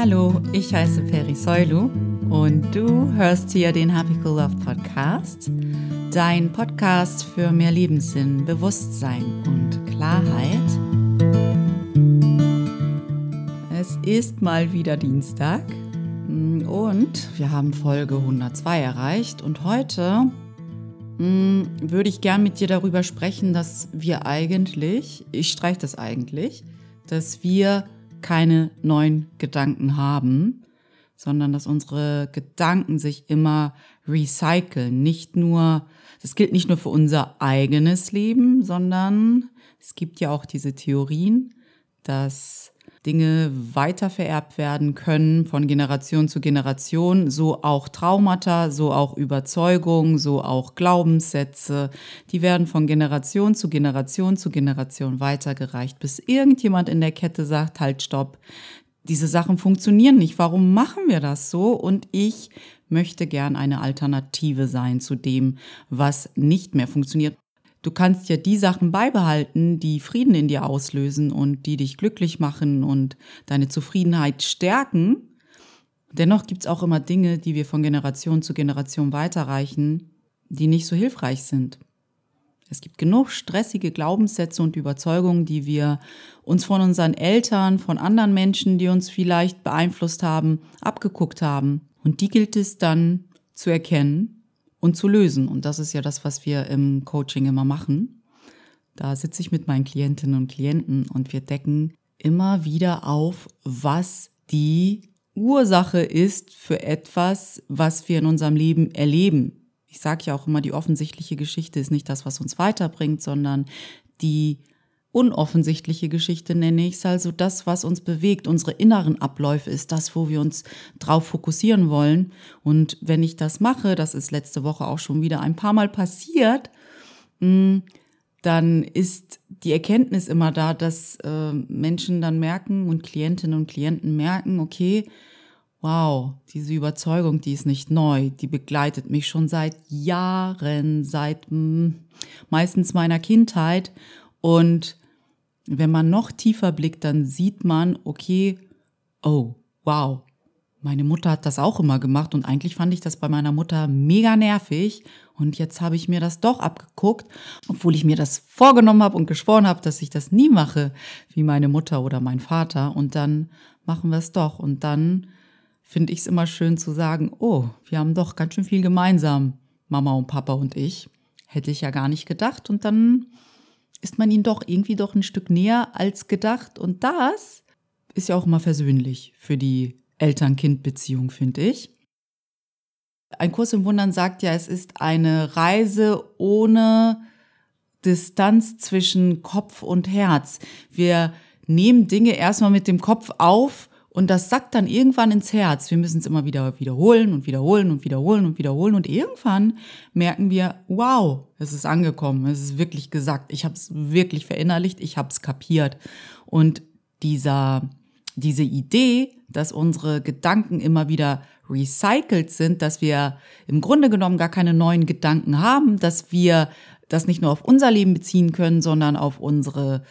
Hallo, ich heiße Peri Soilu und du hörst hier den Happy Cool Love Podcast, dein Podcast für mehr Lebenssinn, Bewusstsein und Klarheit. Es ist mal wieder Dienstag und wir haben Folge 102 erreicht und heute hm, würde ich gern mit dir darüber sprechen, dass wir eigentlich, ich streiche das eigentlich, dass wir keine neuen Gedanken haben, sondern dass unsere Gedanken sich immer recyceln. Nicht nur, das gilt nicht nur für unser eigenes Leben, sondern es gibt ja auch diese Theorien, dass Dinge weitervererbt werden können von Generation zu Generation, so auch Traumata, so auch Überzeugungen, so auch Glaubenssätze, die werden von Generation zu Generation zu Generation weitergereicht, bis irgendjemand in der Kette sagt, halt, stopp, diese Sachen funktionieren nicht, warum machen wir das so? Und ich möchte gern eine Alternative sein zu dem, was nicht mehr funktioniert. Du kannst ja die Sachen beibehalten, die Frieden in dir auslösen und die dich glücklich machen und deine Zufriedenheit stärken. Dennoch gibt's auch immer Dinge, die wir von Generation zu Generation weiterreichen, die nicht so hilfreich sind. Es gibt genug stressige Glaubenssätze und Überzeugungen, die wir uns von unseren Eltern, von anderen Menschen, die uns vielleicht beeinflusst haben, abgeguckt haben. Und die gilt es dann zu erkennen und zu lösen. Und das ist ja das, was wir im Coaching immer machen. Da sitze ich mit meinen Klientinnen und Klienten und wir decken immer wieder auf, was die Ursache ist für etwas, was wir in unserem Leben erleben. Ich sage ja auch immer, die offensichtliche Geschichte ist nicht das, was uns weiterbringt, sondern die unoffensichtliche Geschichte nenne ich es, also das, was uns bewegt, unsere inneren Abläufe ist das, wo wir uns drauf fokussieren wollen. Und wenn ich das mache, das ist letzte Woche auch schon wieder ein paar Mal passiert, mm, dann ist die Erkenntnis immer da, dass äh, Menschen dann merken und Klientinnen und Klienten merken, okay, wow, diese Überzeugung, die ist nicht neu, die begleitet mich schon seit Jahren, seit mm, meistens meiner Kindheit und wenn man noch tiefer blickt, dann sieht man, okay, oh, wow, meine Mutter hat das auch immer gemacht und eigentlich fand ich das bei meiner Mutter mega nervig. Und jetzt habe ich mir das doch abgeguckt, obwohl ich mir das vorgenommen habe und geschworen habe, dass ich das nie mache wie meine Mutter oder mein Vater. Und dann machen wir es doch. Und dann finde ich es immer schön zu sagen, oh, wir haben doch ganz schön viel gemeinsam, Mama und Papa und ich. Hätte ich ja gar nicht gedacht. Und dann ist man ihnen doch irgendwie doch ein Stück näher als gedacht. Und das ist ja auch immer versöhnlich für die Eltern-Kind-Beziehung, finde ich. Ein Kurs im Wundern sagt ja, es ist eine Reise ohne Distanz zwischen Kopf und Herz. Wir nehmen Dinge erstmal mit dem Kopf auf und das sackt dann irgendwann ins Herz. Wir müssen es immer wieder wiederholen und wiederholen und wiederholen und wiederholen. Und irgendwann merken wir, wow, es ist angekommen, es ist wirklich gesagt. Ich habe es wirklich verinnerlicht, ich habe es kapiert. Und dieser, diese Idee, dass unsere Gedanken immer wieder recycelt sind, dass wir im Grunde genommen gar keine neuen Gedanken haben, dass wir das nicht nur auf unser Leben beziehen können, sondern auf unsere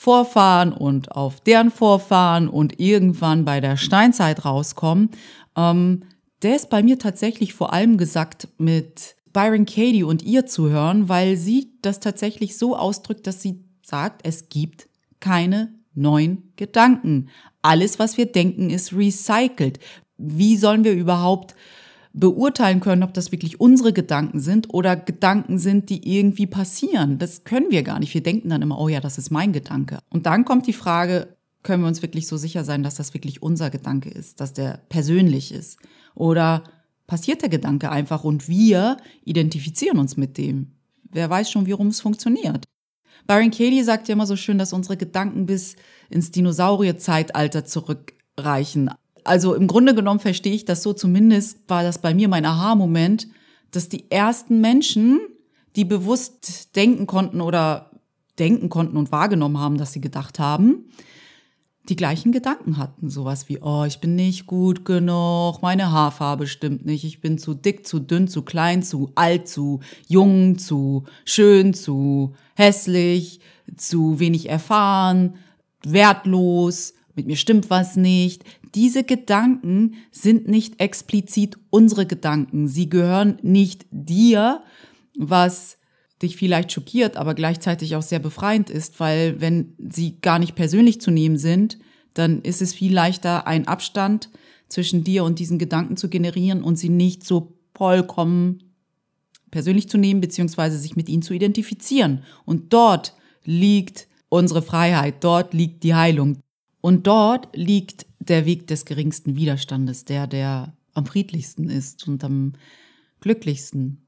Vorfahren und auf deren Vorfahren und irgendwann bei der Steinzeit rauskommen, ähm, der ist bei mir tatsächlich vor allem gesagt mit Byron Katie und ihr zu hören, weil sie das tatsächlich so ausdrückt, dass sie sagt, es gibt keine neuen Gedanken. Alles, was wir denken, ist recycelt. Wie sollen wir überhaupt beurteilen können, ob das wirklich unsere Gedanken sind oder Gedanken sind, die irgendwie passieren. Das können wir gar nicht. Wir denken dann immer, oh ja, das ist mein Gedanke. Und dann kommt die Frage, können wir uns wirklich so sicher sein, dass das wirklich unser Gedanke ist, dass der persönlich ist? Oder passiert der Gedanke einfach und wir identifizieren uns mit dem? Wer weiß schon, wie rum es funktioniert? Byron Katie sagt ja immer so schön, dass unsere Gedanken bis ins Dinosaurierzeitalter zurückreichen. Also im Grunde genommen verstehe ich das so, zumindest war das bei mir mein Aha-Moment, dass die ersten Menschen, die bewusst denken konnten oder denken konnten und wahrgenommen haben, dass sie gedacht haben, die gleichen Gedanken hatten. Sowas wie, oh, ich bin nicht gut genug, meine Haarfarbe stimmt nicht, ich bin zu dick, zu dünn, zu klein, zu alt, zu jung, zu schön, zu hässlich, zu wenig erfahren, wertlos, mit mir stimmt was nicht. Diese Gedanken sind nicht explizit unsere Gedanken. Sie gehören nicht dir, was dich vielleicht schockiert, aber gleichzeitig auch sehr befreiend ist, weil wenn sie gar nicht persönlich zu nehmen sind, dann ist es viel leichter, einen Abstand zwischen dir und diesen Gedanken zu generieren und sie nicht so vollkommen persönlich zu nehmen, beziehungsweise sich mit ihnen zu identifizieren. Und dort liegt unsere Freiheit, dort liegt die Heilung. Und dort liegt der Weg des geringsten Widerstandes, der, der am friedlichsten ist und am glücklichsten.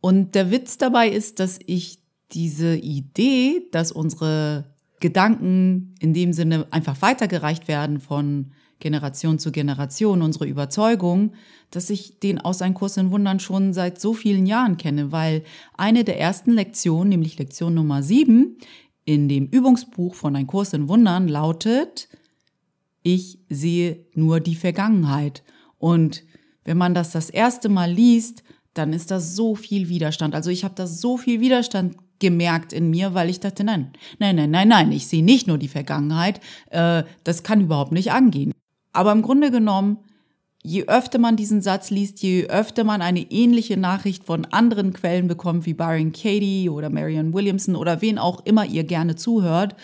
Und der Witz dabei ist, dass ich diese Idee, dass unsere Gedanken in dem Sinne einfach weitergereicht werden von Generation zu Generation, unsere Überzeugung, dass ich den aus einem Kurs in Wundern schon seit so vielen Jahren kenne, weil eine der ersten Lektionen, nämlich Lektion Nummer sieben, in dem Übungsbuch von Ein Kurs in Wundern lautet, ich sehe nur die Vergangenheit. Und wenn man das das erste Mal liest, dann ist da so viel Widerstand. Also ich habe da so viel Widerstand gemerkt in mir, weil ich dachte, nein, nein, nein, nein, nein, ich sehe nicht nur die Vergangenheit, äh, das kann überhaupt nicht angehen. Aber im Grunde genommen, je öfter man diesen Satz liest, je öfter man eine ähnliche Nachricht von anderen Quellen bekommt, wie Byron Katie oder Marion Williamson oder wen auch immer ihr gerne zuhört,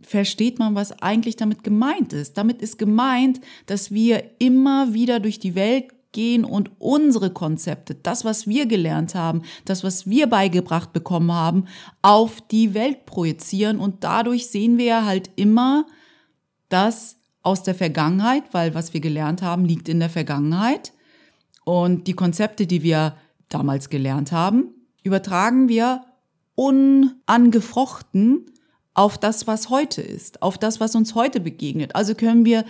versteht man, was eigentlich damit gemeint ist. Damit ist gemeint, dass wir immer wieder durch die Welt gehen und unsere Konzepte, das, was wir gelernt haben, das, was wir beigebracht bekommen haben, auf die Welt projizieren. Und dadurch sehen wir halt immer das aus der Vergangenheit, weil was wir gelernt haben, liegt in der Vergangenheit. Und die Konzepte, die wir damals gelernt haben, übertragen wir unangefochten auf das, was heute ist, auf das, was uns heute begegnet. Also können wir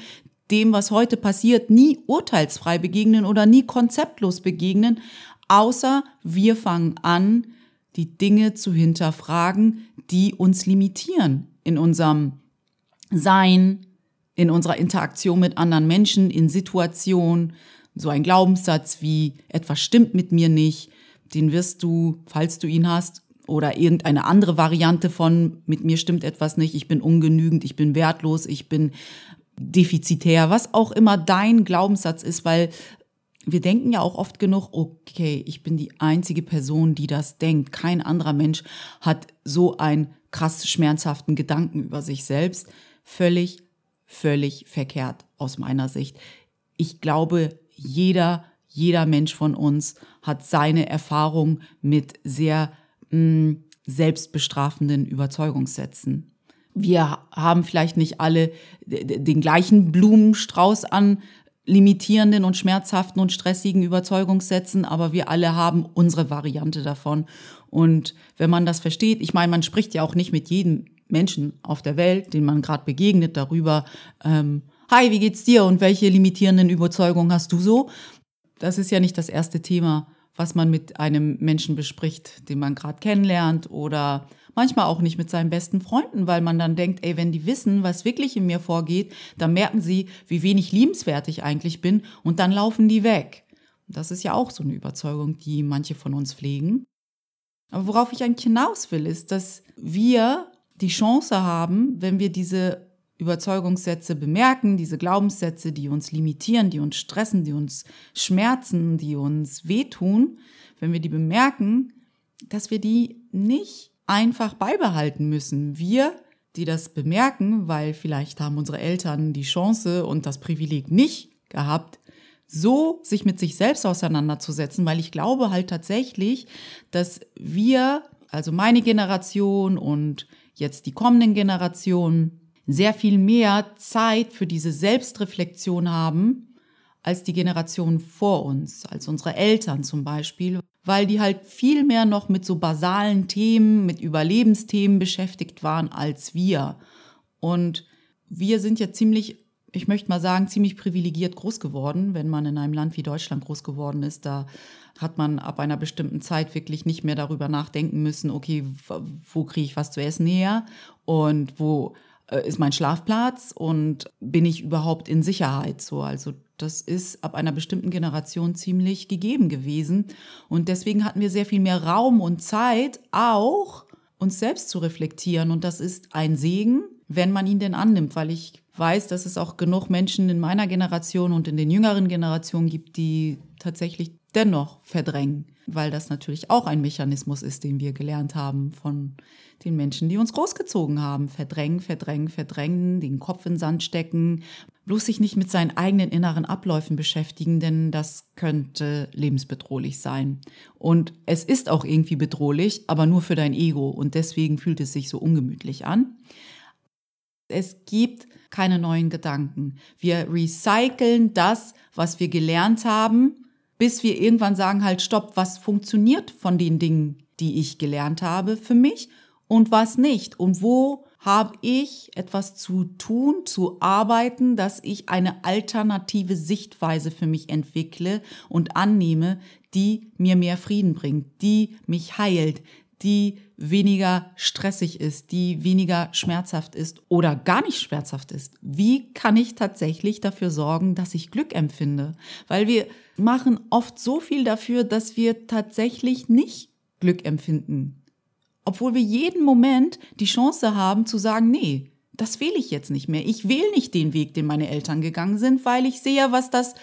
dem, was heute passiert, nie urteilsfrei begegnen oder nie konzeptlos begegnen, außer wir fangen an, die Dinge zu hinterfragen, die uns limitieren in unserem Sein, in unserer Interaktion mit anderen Menschen, in Situationen. So ein Glaubenssatz wie etwas stimmt mit mir nicht, den wirst du, falls du ihn hast, oder irgendeine andere Variante von mit mir stimmt etwas nicht, ich bin ungenügend, ich bin wertlos, ich bin defizitär, was auch immer dein Glaubenssatz ist, weil wir denken ja auch oft genug, okay, ich bin die einzige Person, die das denkt. Kein anderer Mensch hat so einen krass schmerzhaften Gedanken über sich selbst. Völlig, völlig verkehrt aus meiner Sicht. Ich glaube, jeder, jeder Mensch von uns hat seine Erfahrung mit sehr mh, selbstbestrafenden Überzeugungssätzen. Wir haben vielleicht nicht alle den gleichen Blumenstrauß an limitierenden und schmerzhaften und stressigen Überzeugungssätzen, aber wir alle haben unsere Variante davon. Und wenn man das versteht, ich meine, man spricht ja auch nicht mit jedem Menschen auf der Welt, den man gerade begegnet, darüber, ähm, hi, wie geht's dir und welche limitierenden Überzeugungen hast du so? Das ist ja nicht das erste Thema, was man mit einem Menschen bespricht, den man gerade kennenlernt oder manchmal auch nicht mit seinen besten Freunden, weil man dann denkt, ey, wenn die wissen, was wirklich in mir vorgeht, dann merken sie, wie wenig liebenswert ich eigentlich bin und dann laufen die weg. Das ist ja auch so eine Überzeugung, die manche von uns pflegen. Aber worauf ich eigentlich hinaus will, ist, dass wir die Chance haben, wenn wir diese Überzeugungssätze bemerken, diese Glaubenssätze, die uns limitieren, die uns stressen, die uns schmerzen, die uns wehtun, wenn wir die bemerken, dass wir die nicht einfach beibehalten müssen. Wir, die das bemerken, weil vielleicht haben unsere Eltern die Chance und das Privileg nicht gehabt, so sich mit sich selbst auseinanderzusetzen, weil ich glaube halt tatsächlich, dass wir, also meine Generation und jetzt die kommenden Generationen, sehr viel mehr Zeit für diese Selbstreflexion haben als die Generation vor uns, als unsere Eltern zum Beispiel, weil die halt viel mehr noch mit so basalen Themen, mit Überlebensthemen beschäftigt waren als wir. Und wir sind ja ziemlich, ich möchte mal sagen, ziemlich privilegiert groß geworden, wenn man in einem Land wie Deutschland groß geworden ist. Da hat man ab einer bestimmten Zeit wirklich nicht mehr darüber nachdenken müssen, okay, wo kriege ich was zu essen her und wo äh, ist mein Schlafplatz und bin ich überhaupt in Sicherheit so. Also das ist ab einer bestimmten Generation ziemlich gegeben gewesen. Und deswegen hatten wir sehr viel mehr Raum und Zeit, auch uns selbst zu reflektieren. Und das ist ein Segen, wenn man ihn denn annimmt, weil ich weiß, dass es auch genug Menschen in meiner Generation und in den jüngeren Generationen gibt, die tatsächlich dennoch verdrängen, weil das natürlich auch ein Mechanismus ist, den wir gelernt haben von den Menschen, die uns großgezogen haben. Verdrängen, verdrängen, verdrängen, den Kopf in den Sand stecken, bloß sich nicht mit seinen eigenen inneren Abläufen beschäftigen, denn das könnte lebensbedrohlich sein. Und es ist auch irgendwie bedrohlich, aber nur für dein Ego und deswegen fühlt es sich so ungemütlich an. Es gibt keine neuen Gedanken. Wir recyceln das, was wir gelernt haben, bis wir irgendwann sagen, halt, stopp, was funktioniert von den Dingen, die ich gelernt habe für mich und was nicht? Und wo habe ich etwas zu tun, zu arbeiten, dass ich eine alternative Sichtweise für mich entwickle und annehme, die mir mehr Frieden bringt, die mich heilt, die weniger stressig ist, die weniger schmerzhaft ist oder gar nicht schmerzhaft ist. Wie kann ich tatsächlich dafür sorgen, dass ich Glück empfinde? Weil wir machen oft so viel dafür, dass wir tatsächlich nicht Glück empfinden. Obwohl wir jeden Moment die Chance haben zu sagen, nee, das wähle ich jetzt nicht mehr. Ich wähle nicht den Weg, den meine Eltern gegangen sind, weil ich sehe, was das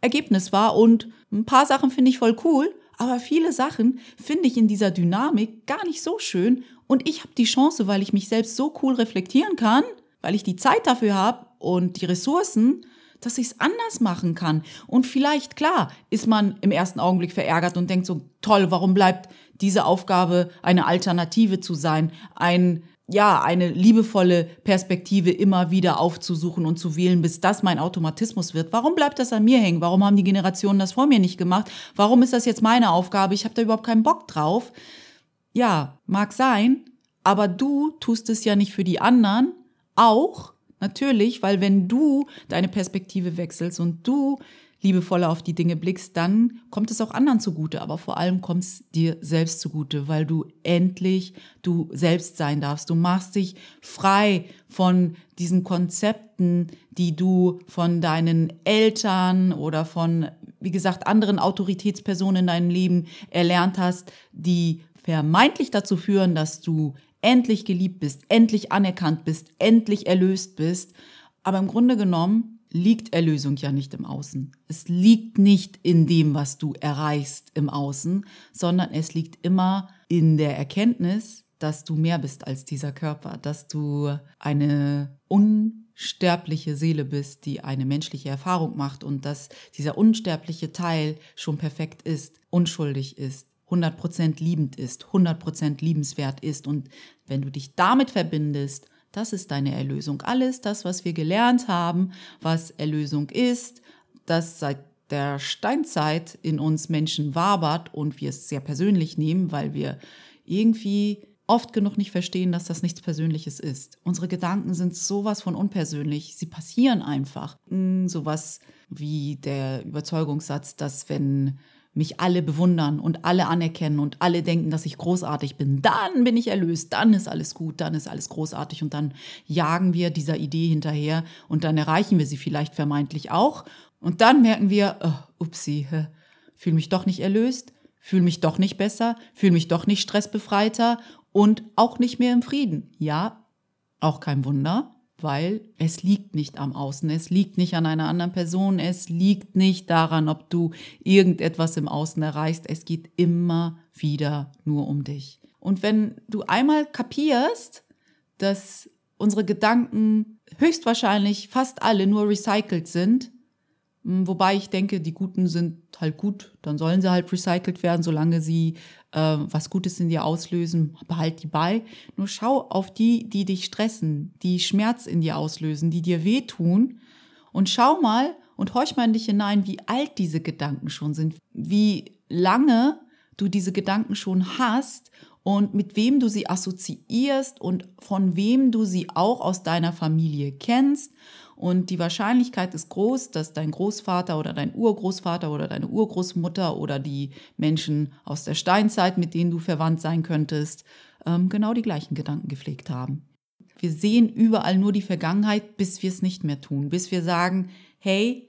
Ergebnis war und ein paar Sachen finde ich voll cool, aber viele Sachen finde ich in dieser Dynamik gar nicht so schön und ich habe die Chance, weil ich mich selbst so cool reflektieren kann, weil ich die Zeit dafür habe und die Ressourcen, dass ich es anders machen kann. Und vielleicht, klar, ist man im ersten Augenblick verärgert und denkt so, toll, warum bleibt diese Aufgabe eine Alternative zu sein, ein ja, eine liebevolle Perspektive immer wieder aufzusuchen und zu wählen, bis das mein Automatismus wird. Warum bleibt das an mir hängen? Warum haben die Generationen das vor mir nicht gemacht? Warum ist das jetzt meine Aufgabe? Ich habe da überhaupt keinen Bock drauf. Ja, mag sein, aber du tust es ja nicht für die anderen, auch natürlich, weil wenn du deine Perspektive wechselst und du liebevoller auf die Dinge blickst, dann kommt es auch anderen zugute, aber vor allem kommt es dir selbst zugute, weil du endlich du selbst sein darfst. Du machst dich frei von diesen Konzepten, die du von deinen Eltern oder von, wie gesagt, anderen Autoritätspersonen in deinem Leben erlernt hast, die vermeintlich dazu führen, dass du endlich geliebt bist, endlich anerkannt bist, endlich erlöst bist. Aber im Grunde genommen liegt Erlösung ja nicht im Außen. Es liegt nicht in dem, was du erreichst im Außen, sondern es liegt immer in der Erkenntnis, dass du mehr bist als dieser Körper, dass du eine unsterbliche Seele bist, die eine menschliche Erfahrung macht und dass dieser unsterbliche Teil schon perfekt ist, unschuldig ist, 100% liebend ist, 100% liebenswert ist. Und wenn du dich damit verbindest das ist deine Erlösung. Alles das, was wir gelernt haben, was Erlösung ist, das seit der Steinzeit in uns Menschen wabert und wir es sehr persönlich nehmen, weil wir irgendwie oft genug nicht verstehen, dass das nichts Persönliches ist. Unsere Gedanken sind sowas von unpersönlich. Sie passieren einfach. Hm, sowas wie der Überzeugungssatz, dass wenn mich alle bewundern und alle anerkennen und alle denken, dass ich großartig bin, dann bin ich erlöst, dann ist alles gut, dann ist alles großartig. Und dann jagen wir dieser Idee hinterher und dann erreichen wir sie vielleicht vermeintlich auch. Und dann merken wir, oh, upsie, fühle mich doch nicht erlöst, fühle mich doch nicht besser, fühle mich doch nicht stressbefreiter und auch nicht mehr im Frieden. Ja, auch kein Wunder weil es liegt nicht am Außen, es liegt nicht an einer anderen Person, es liegt nicht daran, ob du irgendetwas im Außen erreichst, es geht immer wieder nur um dich. Und wenn du einmal kapierst, dass unsere Gedanken höchstwahrscheinlich fast alle nur recycelt sind, wobei ich denke, die Guten sind halt gut, dann sollen sie halt recycelt werden, solange sie äh, was Gutes in dir auslösen, behalt die bei. Nur schau auf die, die dich stressen, die Schmerz in dir auslösen, die dir wehtun. Und schau mal und horch mal in dich hinein, wie alt diese Gedanken schon sind, wie lange du diese Gedanken schon hast und mit wem du sie assoziierst und von wem du sie auch aus deiner Familie kennst und die Wahrscheinlichkeit ist groß, dass dein Großvater oder dein Urgroßvater oder deine Urgroßmutter oder die Menschen aus der Steinzeit, mit denen du verwandt sein könntest, ähm, genau die gleichen Gedanken gepflegt haben. Wir sehen überall nur die Vergangenheit, bis wir es nicht mehr tun, bis wir sagen, hey,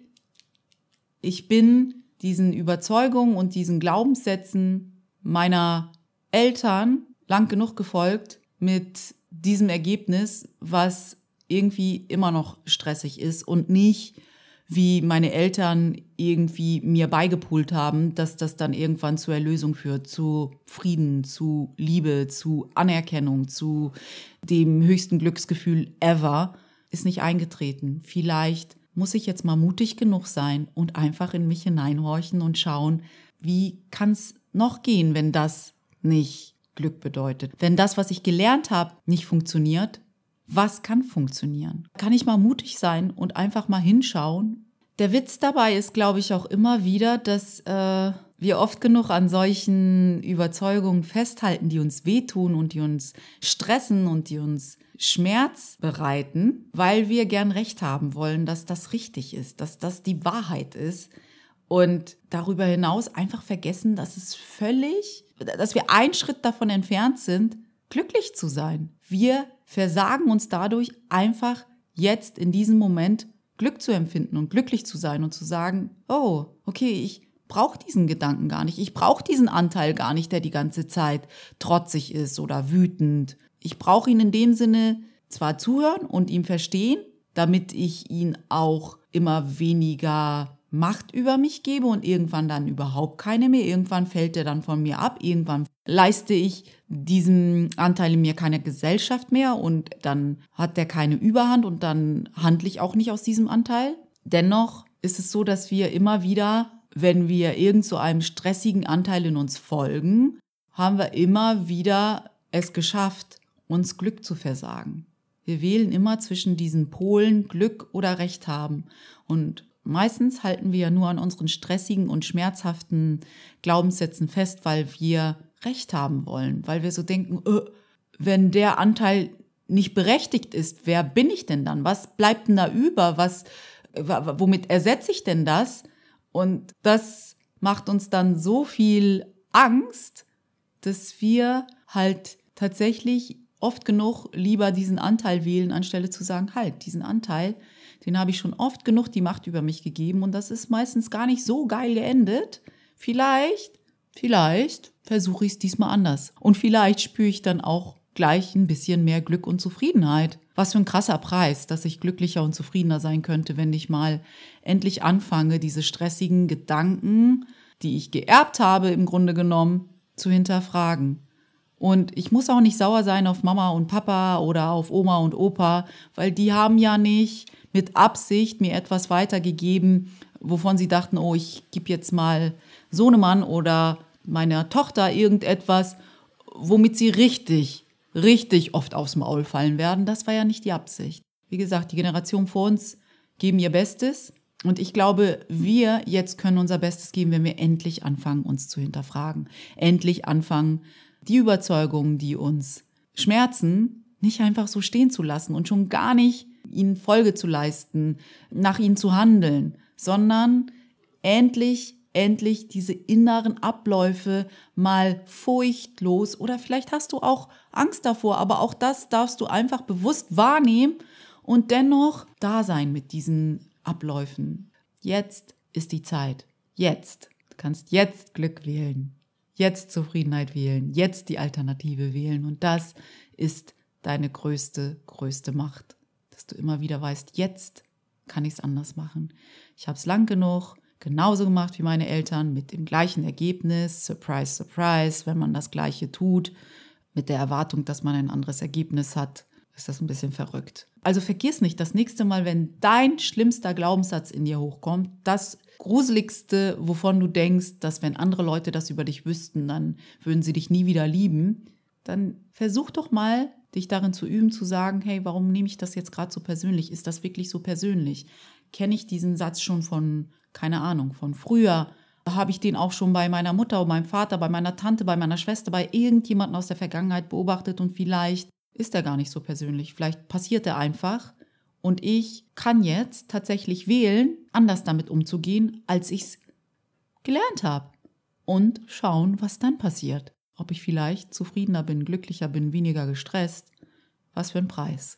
ich bin diesen Überzeugungen und diesen Glaubenssätzen meiner Eltern lang genug gefolgt mit diesem Ergebnis, was irgendwie immer noch stressig ist und nicht wie meine Eltern irgendwie mir beigepult haben, dass das dann irgendwann zur Erlösung führt, zu Frieden, zu Liebe, zu Anerkennung, zu dem höchsten Glücksgefühl ever, ist nicht eingetreten. Vielleicht muss ich jetzt mal mutig genug sein und einfach in mich hineinhorchen und schauen, wie kann es noch gehen, wenn das nicht Glück bedeutet. Wenn das, was ich gelernt habe, nicht funktioniert, was kann funktionieren? Kann ich mal mutig sein und einfach mal hinschauen? Der Witz dabei ist, glaube ich, auch immer wieder, dass äh, wir oft genug an solchen Überzeugungen festhalten, die uns wehtun und die uns stressen und die uns Schmerz bereiten, weil wir gern recht haben wollen, dass das richtig ist, dass das die Wahrheit ist. Und darüber hinaus einfach vergessen, dass es völlig, dass wir einen Schritt davon entfernt sind, glücklich zu sein. Wir versagen uns dadurch einfach jetzt in diesem Moment Glück zu empfinden und glücklich zu sein und zu sagen, oh, okay, ich brauche diesen Gedanken gar nicht. Ich brauche diesen Anteil gar nicht, der die ganze Zeit trotzig ist oder wütend. Ich brauche ihn in dem Sinne zwar zuhören und ihm verstehen, damit ich ihn auch immer weniger Macht über mich gebe und irgendwann dann überhaupt keine mehr. Irgendwann fällt er dann von mir ab. Irgendwann leiste ich diesem Anteil in mir keine Gesellschaft mehr und dann hat der keine Überhand und dann handle ich auch nicht aus diesem Anteil. Dennoch ist es so, dass wir immer wieder, wenn wir irgend so einem stressigen Anteil in uns folgen, haben wir immer wieder es geschafft, uns Glück zu versagen. Wir wählen immer zwischen diesen Polen Glück oder Recht haben. Und Meistens halten wir ja nur an unseren stressigen und schmerzhaften Glaubenssätzen fest, weil wir Recht haben wollen, weil wir so denken, öh, wenn der Anteil nicht berechtigt ist, wer bin ich denn dann? Was bleibt denn da über? Was, womit ersetze ich denn das? Und das macht uns dann so viel Angst, dass wir halt tatsächlich oft genug lieber diesen Anteil wählen, anstelle zu sagen, halt, diesen Anteil, den habe ich schon oft genug die Macht über mich gegeben und das ist meistens gar nicht so geil geendet. Vielleicht, vielleicht versuche ich es diesmal anders. Und vielleicht spüre ich dann auch gleich ein bisschen mehr Glück und Zufriedenheit. Was für ein krasser Preis, dass ich glücklicher und zufriedener sein könnte, wenn ich mal endlich anfange, diese stressigen Gedanken, die ich geerbt habe, im Grunde genommen, zu hinterfragen. Und ich muss auch nicht sauer sein auf Mama und Papa oder auf Oma und Opa, weil die haben ja nicht mit Absicht mir etwas weitergegeben, wovon sie dachten, oh, ich gebe jetzt mal Sohnemann oder meiner Tochter irgendetwas, womit sie richtig, richtig oft aufs Maul fallen werden. Das war ja nicht die Absicht. Wie gesagt, die Generation vor uns geben ihr Bestes. Und ich glaube, wir jetzt können unser Bestes geben, wenn wir endlich anfangen, uns zu hinterfragen. Endlich anfangen, die Überzeugungen, die uns schmerzen, nicht einfach so stehen zu lassen und schon gar nicht ihnen Folge zu leisten, nach ihnen zu handeln, sondern endlich, endlich diese inneren Abläufe mal furchtlos oder vielleicht hast du auch Angst davor, aber auch das darfst du einfach bewusst wahrnehmen und dennoch da sein mit diesen Abläufen. Jetzt ist die Zeit. Jetzt. Du kannst jetzt Glück wählen. Jetzt Zufriedenheit wählen. Jetzt die Alternative wählen. Und das ist deine größte, größte Macht du immer wieder weißt, jetzt kann ich es anders machen. Ich habe es lang genug genauso gemacht wie meine Eltern mit dem gleichen Ergebnis. Surprise, surprise, wenn man das gleiche tut, mit der Erwartung, dass man ein anderes Ergebnis hat, ist das ein bisschen verrückt. Also vergiss nicht, das nächste Mal, wenn dein schlimmster Glaubenssatz in dir hochkommt, das gruseligste, wovon du denkst, dass wenn andere Leute das über dich wüssten, dann würden sie dich nie wieder lieben, dann versuch doch mal dich darin zu üben, zu sagen, hey, warum nehme ich das jetzt gerade so persönlich? Ist das wirklich so persönlich? Kenne ich diesen Satz schon von, keine Ahnung, von früher? Habe ich den auch schon bei meiner Mutter, meinem Vater, bei meiner Tante, bei meiner Schwester, bei irgendjemandem aus der Vergangenheit beobachtet und vielleicht ist er gar nicht so persönlich. Vielleicht passiert er einfach und ich kann jetzt tatsächlich wählen, anders damit umzugehen, als ich es gelernt habe. Und schauen, was dann passiert ob ich vielleicht zufriedener bin, glücklicher bin, weniger gestresst. Was für ein Preis.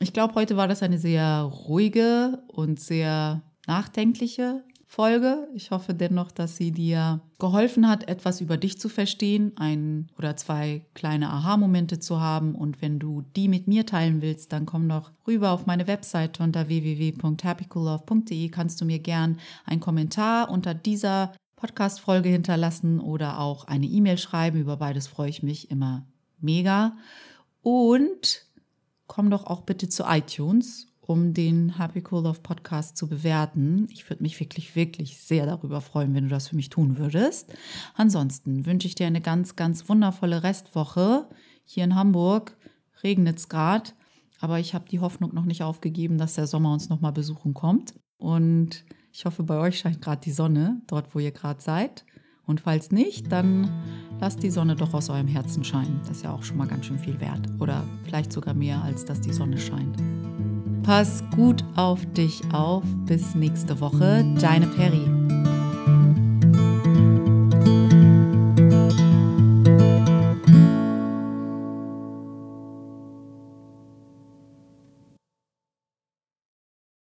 Ich glaube, heute war das eine sehr ruhige und sehr nachdenkliche Folge. Ich hoffe dennoch, dass sie dir geholfen hat, etwas über dich zu verstehen, ein oder zwei kleine Aha-Momente zu haben. Und wenn du die mit mir teilen willst, dann komm doch rüber auf meine Webseite unter www.happycoollove.de. Kannst du mir gern einen Kommentar unter dieser Podcast-Folge hinterlassen oder auch eine E-Mail schreiben. Über beides freue ich mich immer mega. Und komm doch auch bitte zu iTunes um den Happy Cool Love Podcast zu bewerten. Ich würde mich wirklich, wirklich sehr darüber freuen, wenn du das für mich tun würdest. Ansonsten wünsche ich dir eine ganz, ganz wundervolle Restwoche. Hier in Hamburg regnet es gerade, aber ich habe die Hoffnung noch nicht aufgegeben, dass der Sommer uns nochmal besuchen kommt. Und ich hoffe, bei euch scheint gerade die Sonne, dort wo ihr gerade seid. Und falls nicht, dann lasst die Sonne doch aus eurem Herzen scheinen. Das ist ja auch schon mal ganz schön viel wert. Oder vielleicht sogar mehr, als dass die Sonne scheint. Pass gut auf dich auf. Bis nächste Woche. Deine Peri.